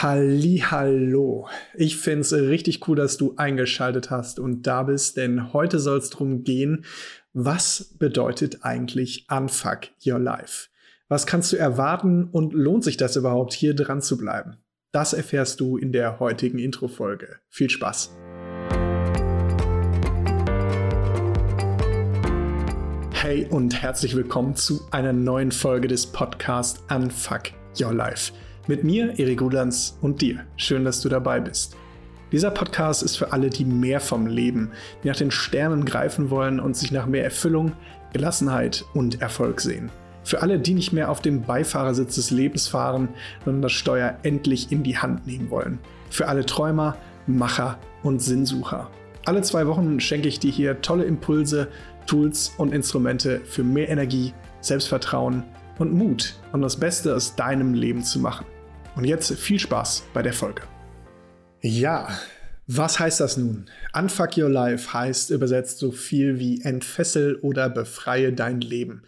Hallo. Ich finde es richtig cool, dass du eingeschaltet hast und da bist, denn heute soll es darum gehen, was bedeutet eigentlich Unfuck Your Life? Was kannst du erwarten und lohnt sich das überhaupt, hier dran zu bleiben? Das erfährst du in der heutigen Intro-Folge. Viel Spaß! Hey und herzlich willkommen zu einer neuen Folge des Podcasts Unfuck Your Life. Mit mir, Erik Rudans und dir. Schön, dass du dabei bist. Dieser Podcast ist für alle, die mehr vom Leben, die nach den Sternen greifen wollen und sich nach mehr Erfüllung, Gelassenheit und Erfolg sehen. Für alle, die nicht mehr auf dem Beifahrersitz des Lebens fahren, sondern das Steuer endlich in die Hand nehmen wollen. Für alle Träumer, Macher und Sinnsucher. Alle zwei Wochen schenke ich dir hier tolle Impulse, Tools und Instrumente für mehr Energie, Selbstvertrauen und Mut, um das Beste aus deinem Leben zu machen. Und jetzt viel Spaß bei der Folge. Ja, was heißt das nun? Unfuck Your Life heißt übersetzt so viel wie entfessel oder befreie dein Leben.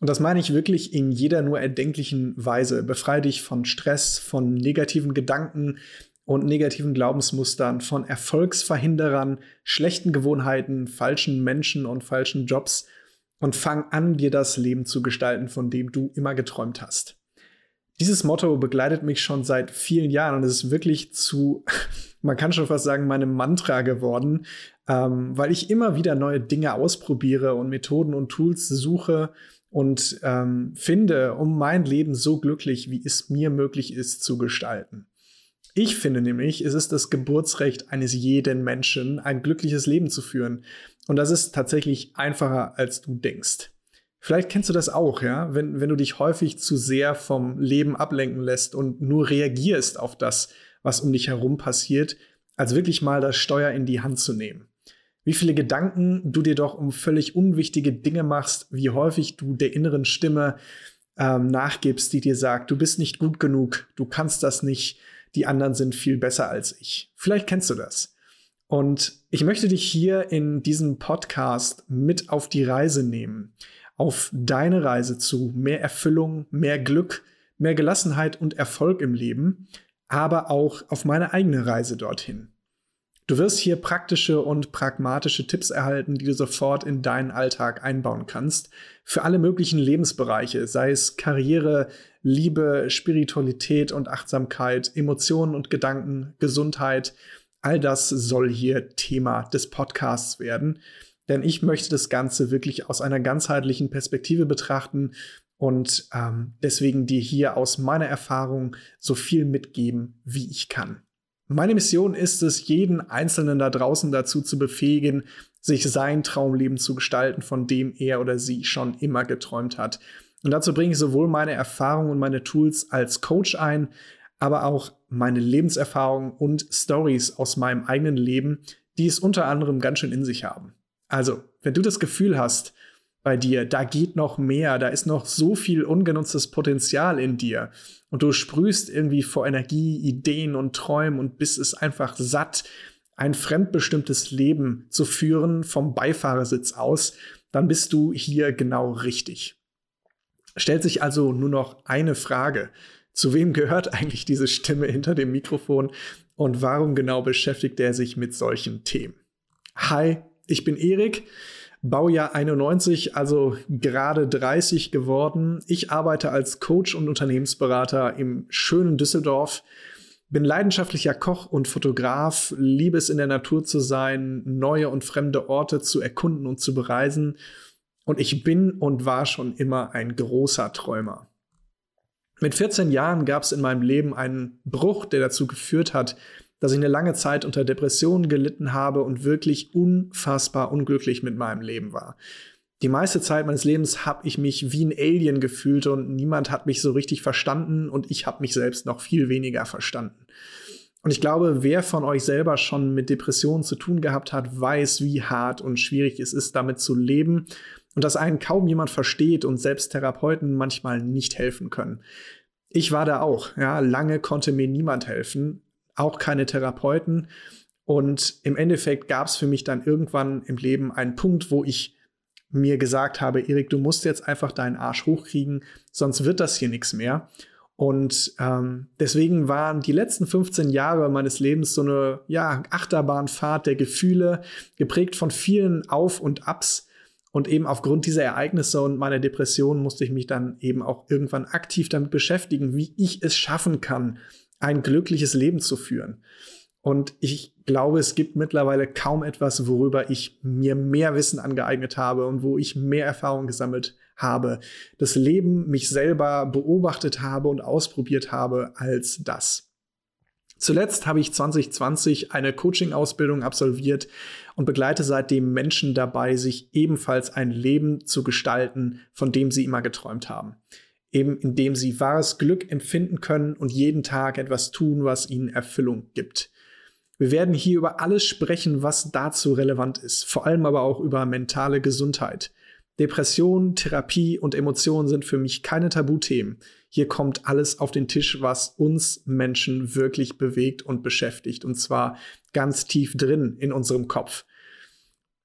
Und das meine ich wirklich in jeder nur erdenklichen Weise. Befreie dich von Stress, von negativen Gedanken und negativen Glaubensmustern, von Erfolgsverhinderern, schlechten Gewohnheiten, falschen Menschen und falschen Jobs und fang an, dir das Leben zu gestalten, von dem du immer geträumt hast. Dieses Motto begleitet mich schon seit vielen Jahren und es ist wirklich zu, man kann schon fast sagen, meinem Mantra geworden, ähm, weil ich immer wieder neue Dinge ausprobiere und Methoden und Tools suche und ähm, finde, um mein Leben so glücklich, wie es mir möglich ist, zu gestalten. Ich finde nämlich, es ist das Geburtsrecht eines jeden Menschen, ein glückliches Leben zu führen. Und das ist tatsächlich einfacher, als du denkst. Vielleicht kennst du das auch, ja, wenn, wenn du dich häufig zu sehr vom Leben ablenken lässt und nur reagierst auf das, was um dich herum passiert, als wirklich mal das Steuer in die Hand zu nehmen. Wie viele Gedanken du dir doch um völlig unwichtige Dinge machst, wie häufig du der inneren Stimme ähm, nachgibst, die dir sagt, du bist nicht gut genug, du kannst das nicht, die anderen sind viel besser als ich. Vielleicht kennst du das. Und ich möchte dich hier in diesem Podcast mit auf die Reise nehmen auf deine Reise zu mehr Erfüllung, mehr Glück, mehr Gelassenheit und Erfolg im Leben, aber auch auf meine eigene Reise dorthin. Du wirst hier praktische und pragmatische Tipps erhalten, die du sofort in deinen Alltag einbauen kannst, für alle möglichen Lebensbereiche, sei es Karriere, Liebe, Spiritualität und Achtsamkeit, Emotionen und Gedanken, Gesundheit. All das soll hier Thema des Podcasts werden denn ich möchte das Ganze wirklich aus einer ganzheitlichen Perspektive betrachten und ähm, deswegen dir hier aus meiner Erfahrung so viel mitgeben, wie ich kann. Meine Mission ist es, jeden Einzelnen da draußen dazu zu befähigen, sich sein Traumleben zu gestalten, von dem er oder sie schon immer geträumt hat. Und dazu bringe ich sowohl meine Erfahrungen und meine Tools als Coach ein, aber auch meine Lebenserfahrungen und Stories aus meinem eigenen Leben, die es unter anderem ganz schön in sich haben. Also, wenn du das Gefühl hast bei dir, da geht noch mehr, da ist noch so viel ungenutztes Potenzial in dir und du sprühst irgendwie vor Energie, Ideen und Träumen und bist es einfach satt, ein fremdbestimmtes Leben zu führen vom Beifahrersitz aus, dann bist du hier genau richtig. Stellt sich also nur noch eine Frage. Zu wem gehört eigentlich diese Stimme hinter dem Mikrofon und warum genau beschäftigt er sich mit solchen Themen? Hi, ich bin Erik, Baujahr 91, also gerade 30 geworden. Ich arbeite als Coach und Unternehmensberater im schönen Düsseldorf. Bin leidenschaftlicher Koch und Fotograf, liebe es in der Natur zu sein, neue und fremde Orte zu erkunden und zu bereisen. Und ich bin und war schon immer ein großer Träumer. Mit 14 Jahren gab es in meinem Leben einen Bruch, der dazu geführt hat, dass ich eine lange Zeit unter Depressionen gelitten habe und wirklich unfassbar unglücklich mit meinem Leben war. Die meiste Zeit meines Lebens habe ich mich wie ein Alien gefühlt und niemand hat mich so richtig verstanden und ich habe mich selbst noch viel weniger verstanden. Und ich glaube, wer von euch selber schon mit Depressionen zu tun gehabt hat, weiß, wie hart und schwierig es ist, damit zu leben und dass einen kaum jemand versteht und selbst Therapeuten manchmal nicht helfen können. Ich war da auch, ja, lange konnte mir niemand helfen, auch keine Therapeuten. Und im Endeffekt gab es für mich dann irgendwann im Leben einen Punkt, wo ich mir gesagt habe, Erik, du musst jetzt einfach deinen Arsch hochkriegen, sonst wird das hier nichts mehr. Und ähm, deswegen waren die letzten 15 Jahre meines Lebens so eine ja, Achterbahnfahrt der Gefühle, geprägt von vielen Auf und Abs. Und eben aufgrund dieser Ereignisse und meiner Depression musste ich mich dann eben auch irgendwann aktiv damit beschäftigen, wie ich es schaffen kann, ein glückliches Leben zu führen. Und ich glaube, es gibt mittlerweile kaum etwas, worüber ich mir mehr Wissen angeeignet habe und wo ich mehr Erfahrung gesammelt habe, das Leben mich selber beobachtet habe und ausprobiert habe als das. Zuletzt habe ich 2020 eine Coaching-Ausbildung absolviert und begleite seitdem Menschen dabei, sich ebenfalls ein Leben zu gestalten, von dem sie immer geträumt haben. Eben indem sie wahres Glück empfinden können und jeden Tag etwas tun, was ihnen Erfüllung gibt. Wir werden hier über alles sprechen, was dazu relevant ist, vor allem aber auch über mentale Gesundheit. Depression, Therapie und Emotionen sind für mich keine Tabuthemen. Hier kommt alles auf den Tisch, was uns Menschen wirklich bewegt und beschäftigt. Und zwar ganz tief drin in unserem Kopf.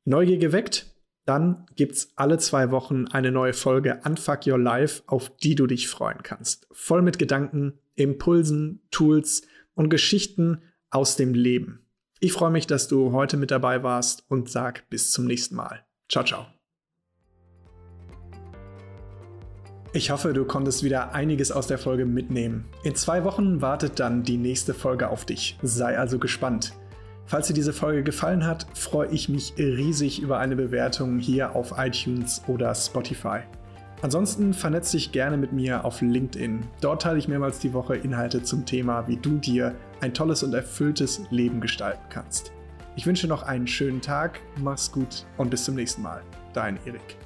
Neugier geweckt? Dann gibt's alle zwei Wochen eine neue Folge Unfuck Your Life, auf die du dich freuen kannst. Voll mit Gedanken, Impulsen, Tools und Geschichten aus dem Leben. Ich freue mich, dass du heute mit dabei warst und sag bis zum nächsten Mal. Ciao, ciao. Ich hoffe, du konntest wieder einiges aus der Folge mitnehmen. In zwei Wochen wartet dann die nächste Folge auf dich. Sei also gespannt. Falls dir diese Folge gefallen hat, freue ich mich riesig über eine Bewertung hier auf iTunes oder Spotify. Ansonsten vernetz dich gerne mit mir auf LinkedIn. Dort teile ich mehrmals die Woche Inhalte zum Thema, wie du dir ein tolles und erfülltes Leben gestalten kannst. Ich wünsche noch einen schönen Tag, mach's gut und bis zum nächsten Mal. Dein Erik.